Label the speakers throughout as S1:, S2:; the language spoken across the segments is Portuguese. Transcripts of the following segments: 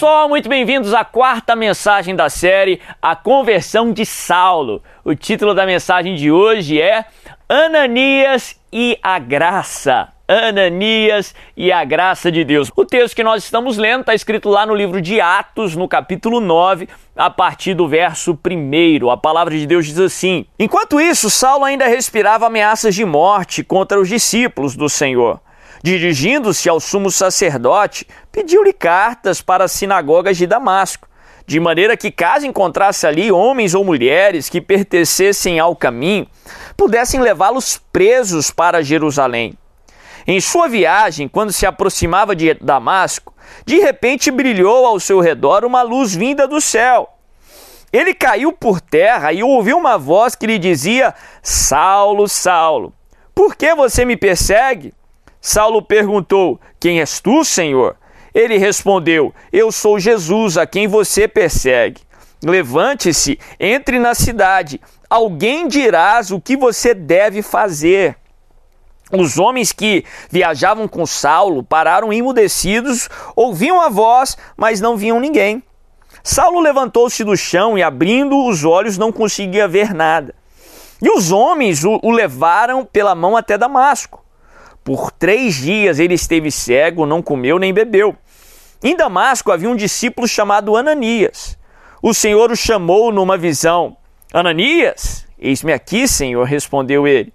S1: Pessoal, muito bem-vindos à quarta mensagem da série A Conversão de Saulo. O título da mensagem de hoje é Ananias e a Graça. Ananias e a graça de Deus. O texto que nós estamos lendo está escrito lá no livro de Atos, no capítulo 9, a partir do verso 1. A palavra de Deus diz assim: Enquanto isso, Saulo ainda respirava ameaças de morte contra os discípulos do Senhor. Dirigindo-se ao sumo sacerdote, pediu-lhe cartas para as sinagogas de Damasco, de maneira que, caso encontrasse ali homens ou mulheres que pertencessem ao caminho, pudessem levá-los presos para Jerusalém. Em sua viagem, quando se aproximava de Damasco, de repente brilhou ao seu redor uma luz vinda do céu. Ele caiu por terra e ouviu uma voz que lhe dizia: Saulo, Saulo, por que você me persegue? Saulo perguntou: Quem és tu, Senhor? Ele respondeu: Eu sou Jesus, a quem você persegue. Levante-se, entre na cidade. Alguém dirás o que você deve fazer. Os homens que viajavam com Saulo pararam imudecidos, ouviam a voz, mas não viam ninguém. Saulo levantou-se do chão e, abrindo os olhos, não conseguia ver nada. E os homens o, o levaram pela mão até Damasco. Por três dias ele esteve cego, não comeu nem bebeu. Em Damasco havia um discípulo chamado Ananias. O Senhor o chamou numa visão. Ananias? Eis-me aqui, Senhor, respondeu ele.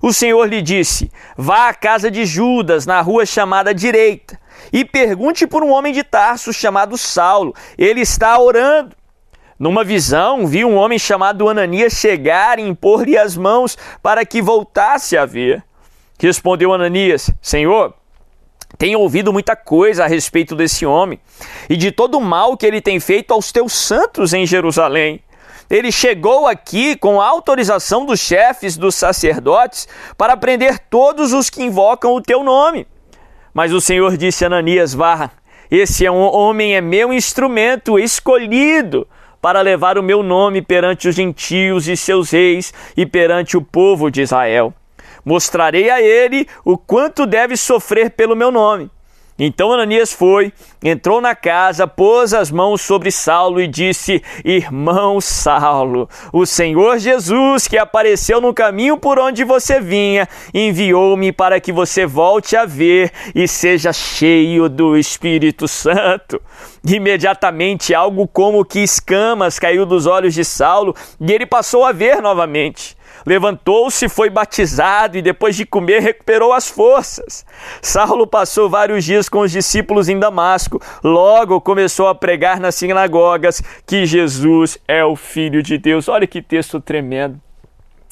S1: O Senhor lhe disse: Vá à casa de Judas, na rua chamada Direita, e pergunte por um homem de Tarso chamado Saulo. Ele está orando. Numa visão, vi um homem chamado Ananias chegar e impor-lhe as mãos para que voltasse a ver. Respondeu Ananias: Senhor, tenho ouvido muita coisa a respeito desse homem e de todo o mal que ele tem feito aos teus santos em Jerusalém. Ele chegou aqui com a autorização dos chefes dos sacerdotes para prender todos os que invocam o teu nome. Mas o Senhor disse a Ananias: Vá, esse é um homem é meu instrumento escolhido para levar o meu nome perante os gentios e seus reis e perante o povo de Israel. Mostrarei a ele o quanto deve sofrer pelo meu nome. Então Ananias foi, entrou na casa, pôs as mãos sobre Saulo e disse: Irmão Saulo, o Senhor Jesus, que apareceu no caminho por onde você vinha, enviou-me para que você volte a ver e seja cheio do Espírito Santo. Imediatamente, algo como que escamas caiu dos olhos de Saulo e ele passou a ver novamente. Levantou-se, foi batizado e depois de comer recuperou as forças. Saulo passou vários dias com os discípulos em Damasco. Logo começou a pregar nas sinagogas que Jesus é o Filho de Deus. Olha que texto tremendo.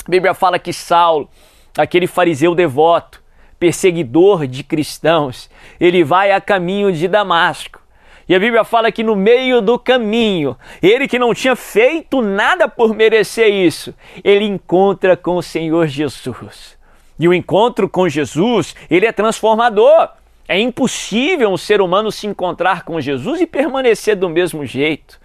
S1: A Bíblia fala que Saulo, aquele fariseu devoto, perseguidor de cristãos, ele vai a caminho de Damasco. E a Bíblia fala que no meio do caminho, ele que não tinha feito nada por merecer isso, ele encontra com o Senhor Jesus. E o encontro com Jesus, ele é transformador. É impossível um ser humano se encontrar com Jesus e permanecer do mesmo jeito.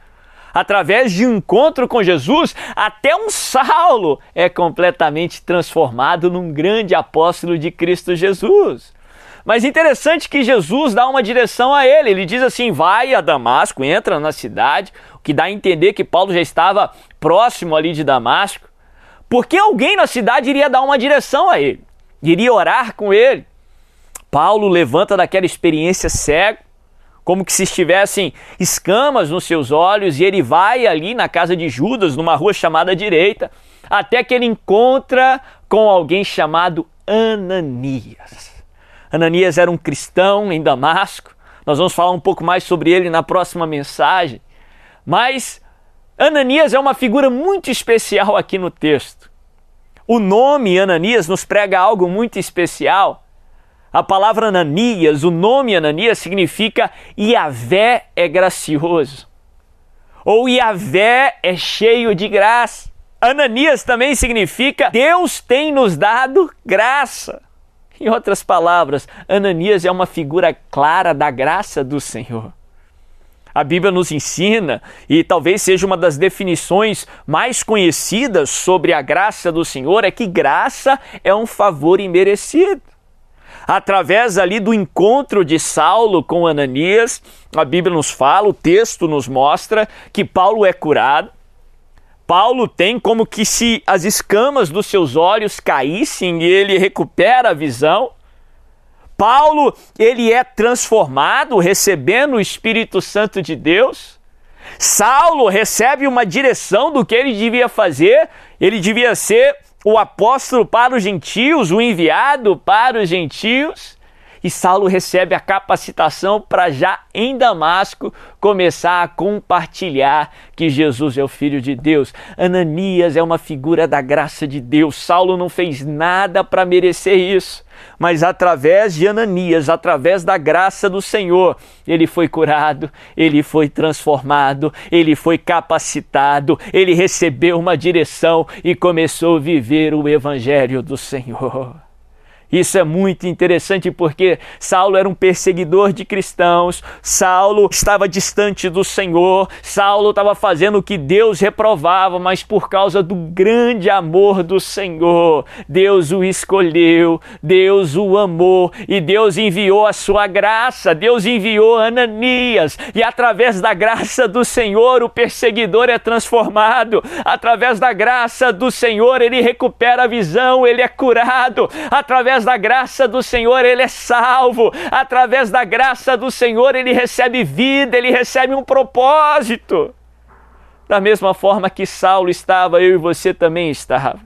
S1: Através de um encontro com Jesus, até um Saulo é completamente transformado num grande apóstolo de Cristo Jesus. Mas interessante que Jesus dá uma direção a ele. Ele diz assim: vai a Damasco, entra na cidade, o que dá a entender que Paulo já estava próximo ali de Damasco. Porque alguém na cidade iria dar uma direção a ele, iria orar com ele. Paulo levanta daquela experiência cego, como que se estivessem escamas nos seus olhos, e ele vai ali na casa de Judas, numa rua chamada Direita, até que ele encontra com alguém chamado Ananias. Ananias era um cristão em Damasco. Nós vamos falar um pouco mais sobre ele na próxima mensagem. Mas Ananias é uma figura muito especial aqui no texto. O nome Ananias nos prega algo muito especial. A palavra Ananias, o nome Ananias significa Iavé é gracioso. Ou Iavé é cheio de graça. Ananias também significa Deus tem nos dado graça. Em outras palavras, Ananias é uma figura clara da graça do Senhor. A Bíblia nos ensina, e talvez seja uma das definições mais conhecidas sobre a graça do Senhor, é que graça é um favor imerecido. através ali do encontro de Saulo com Ananias, a Bíblia nos fala, o texto nos mostra que Paulo é curado. Paulo tem como que se as escamas dos seus olhos caíssem e ele recupera a visão. Paulo, ele é transformado, recebendo o Espírito Santo de Deus. Saulo recebe uma direção do que ele devia fazer, ele devia ser o apóstolo para os gentios, o enviado para os gentios. E Saulo recebe a capacitação para já em Damasco começar a compartilhar que Jesus é o Filho de Deus. Ananias é uma figura da graça de Deus. Saulo não fez nada para merecer isso mas através de Ananias, através da graça do Senhor, ele foi curado, ele foi transformado, ele foi capacitado, ele recebeu uma direção e começou a viver o evangelho do Senhor. Isso é muito interessante porque Saulo era um perseguidor de cristãos, Saulo estava distante do Senhor, Saulo estava fazendo o que Deus reprovava, mas por causa do grande amor do Senhor, Deus o escolheu, Deus o amou e Deus enviou a sua graça, Deus enviou Ananias e através da graça do Senhor o perseguidor é transformado, através da graça do Senhor ele recupera a visão, ele é curado, através através da graça do Senhor ele é salvo, através da graça do Senhor ele recebe vida, ele recebe um propósito. Da mesma forma que Saulo estava, eu e você também estava.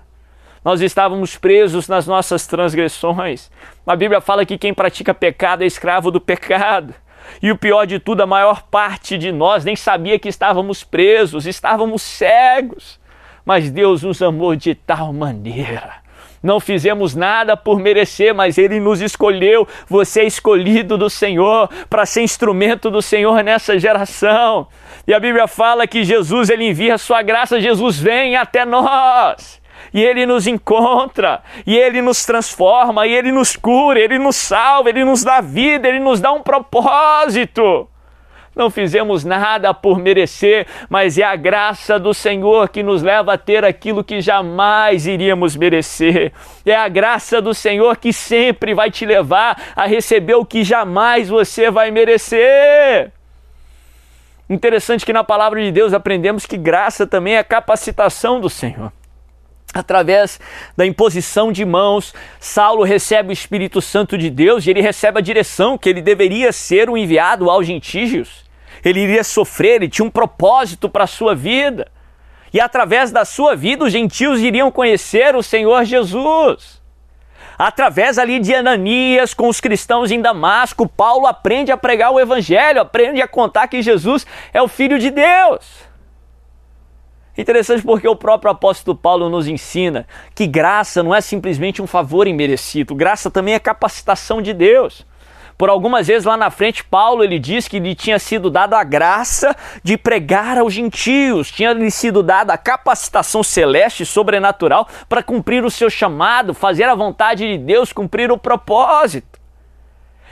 S1: Nós estávamos presos nas nossas transgressões. A Bíblia fala que quem pratica pecado é escravo do pecado. E o pior de tudo, a maior parte de nós nem sabia que estávamos presos, estávamos cegos. Mas Deus nos amou de tal maneira não fizemos nada por merecer, mas Ele nos escolheu. Você é escolhido do Senhor para ser instrumento do Senhor nessa geração. E a Bíblia fala que Jesus ele envia a sua graça, Jesus vem até nós. E ele nos encontra, e ele nos transforma, e ele nos cura, ele nos salva, ele nos dá vida, ele nos dá um propósito. Não fizemos nada por merecer, mas é a graça do Senhor que nos leva a ter aquilo que jamais iríamos merecer. É a graça do Senhor que sempre vai te levar a receber o que jamais você vai merecer. Interessante que na palavra de Deus aprendemos que graça também é capacitação do Senhor. Através da imposição de mãos, Saulo recebe o Espírito Santo de Deus e ele recebe a direção que ele deveria ser o enviado aos gentígios. Ele iria sofrer, ele tinha um propósito para a sua vida. E através da sua vida, os gentios iriam conhecer o Senhor Jesus. Através ali de Ananias, com os cristãos em Damasco, Paulo aprende a pregar o Evangelho, aprende a contar que Jesus é o Filho de Deus. Interessante porque o próprio apóstolo Paulo nos ensina que graça não é simplesmente um favor imerecido, graça também é capacitação de Deus. Por algumas vezes lá na frente, Paulo ele diz que lhe tinha sido dado a graça de pregar aos gentios, tinha lhe sido dada a capacitação celeste sobrenatural para cumprir o seu chamado, fazer a vontade de Deus, cumprir o propósito.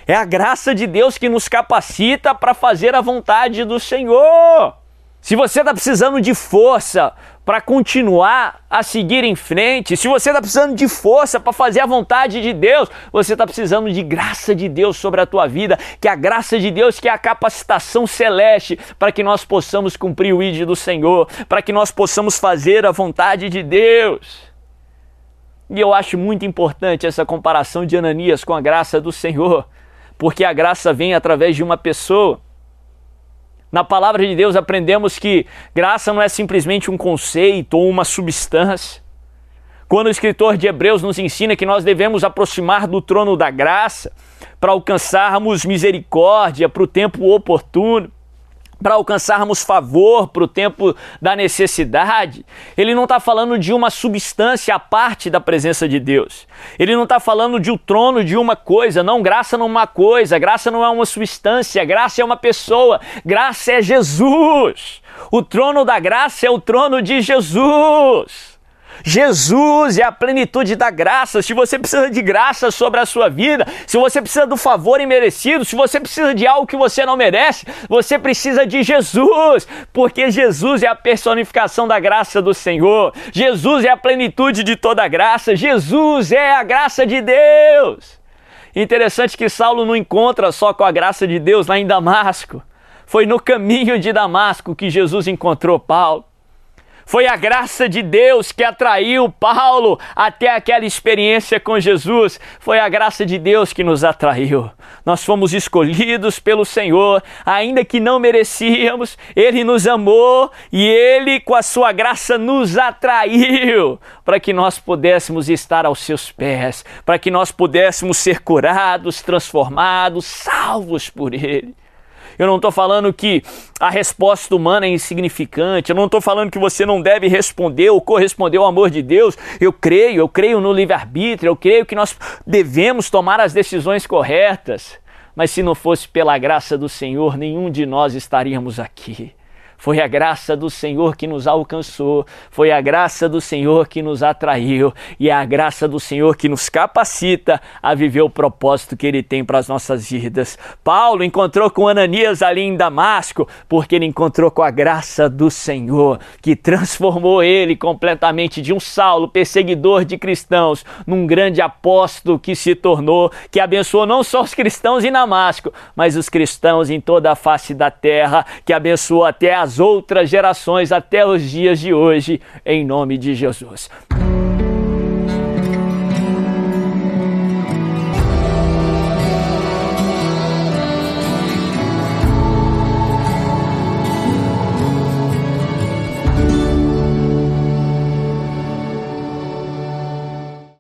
S1: É a graça de Deus que nos capacita para fazer a vontade do Senhor. Se você está precisando de força para continuar a seguir em frente, se você está precisando de força para fazer a vontade de Deus, você está precisando de graça de Deus sobre a tua vida, que a graça de Deus, que é a capacitação celeste para que nós possamos cumprir o ídolo do Senhor, para que nós possamos fazer a vontade de Deus. E eu acho muito importante essa comparação de Ananias com a graça do Senhor, porque a graça vem através de uma pessoa. Na palavra de Deus aprendemos que graça não é simplesmente um conceito ou uma substância. Quando o escritor de Hebreus nos ensina que nós devemos aproximar do trono da graça para alcançarmos misericórdia para o tempo oportuno, para alcançarmos favor para o tempo da necessidade. Ele não está falando de uma substância à parte da presença de Deus. Ele não está falando de um trono de uma coisa. Não, graça não é coisa, graça não é uma substância, graça é uma pessoa, graça é Jesus. O trono da graça é o trono de Jesus. Jesus é a plenitude da graça. Se você precisa de graça sobre a sua vida, se você precisa do favor imerecido, se você precisa de algo que você não merece, você precisa de Jesus, porque Jesus é a personificação da graça do Senhor. Jesus é a plenitude de toda a graça. Jesus é a graça de Deus. Interessante que Saulo não encontra só com a graça de Deus lá em Damasco. Foi no caminho de Damasco que Jesus encontrou Paulo. Foi a graça de Deus que atraiu Paulo até aquela experiência com Jesus. Foi a graça de Deus que nos atraiu. Nós fomos escolhidos pelo Senhor, ainda que não merecíamos, Ele nos amou e Ele, com a Sua graça, nos atraiu para que nós pudéssemos estar aos Seus pés, para que nós pudéssemos ser curados, transformados, salvos por Ele. Eu não estou falando que a resposta humana é insignificante. Eu não estou falando que você não deve responder ou corresponder ao amor de Deus. Eu creio, eu creio no livre-arbítrio, eu creio que nós devemos tomar as decisões corretas. Mas se não fosse pela graça do Senhor, nenhum de nós estaríamos aqui. Foi a graça do Senhor que nos alcançou, foi a graça do Senhor que nos atraiu e é a graça do Senhor que nos capacita a viver o propósito que Ele tem para as nossas vidas. Paulo encontrou com Ananias ali em Damasco porque ele encontrou com a graça do Senhor que transformou ele completamente de um Saulo, perseguidor de cristãos, num grande apóstolo que se tornou, que abençoou não só os cristãos em Damasco, mas os cristãos em toda a face da terra, que abençoou até as outras gerações até os dias de hoje, em nome de Jesus.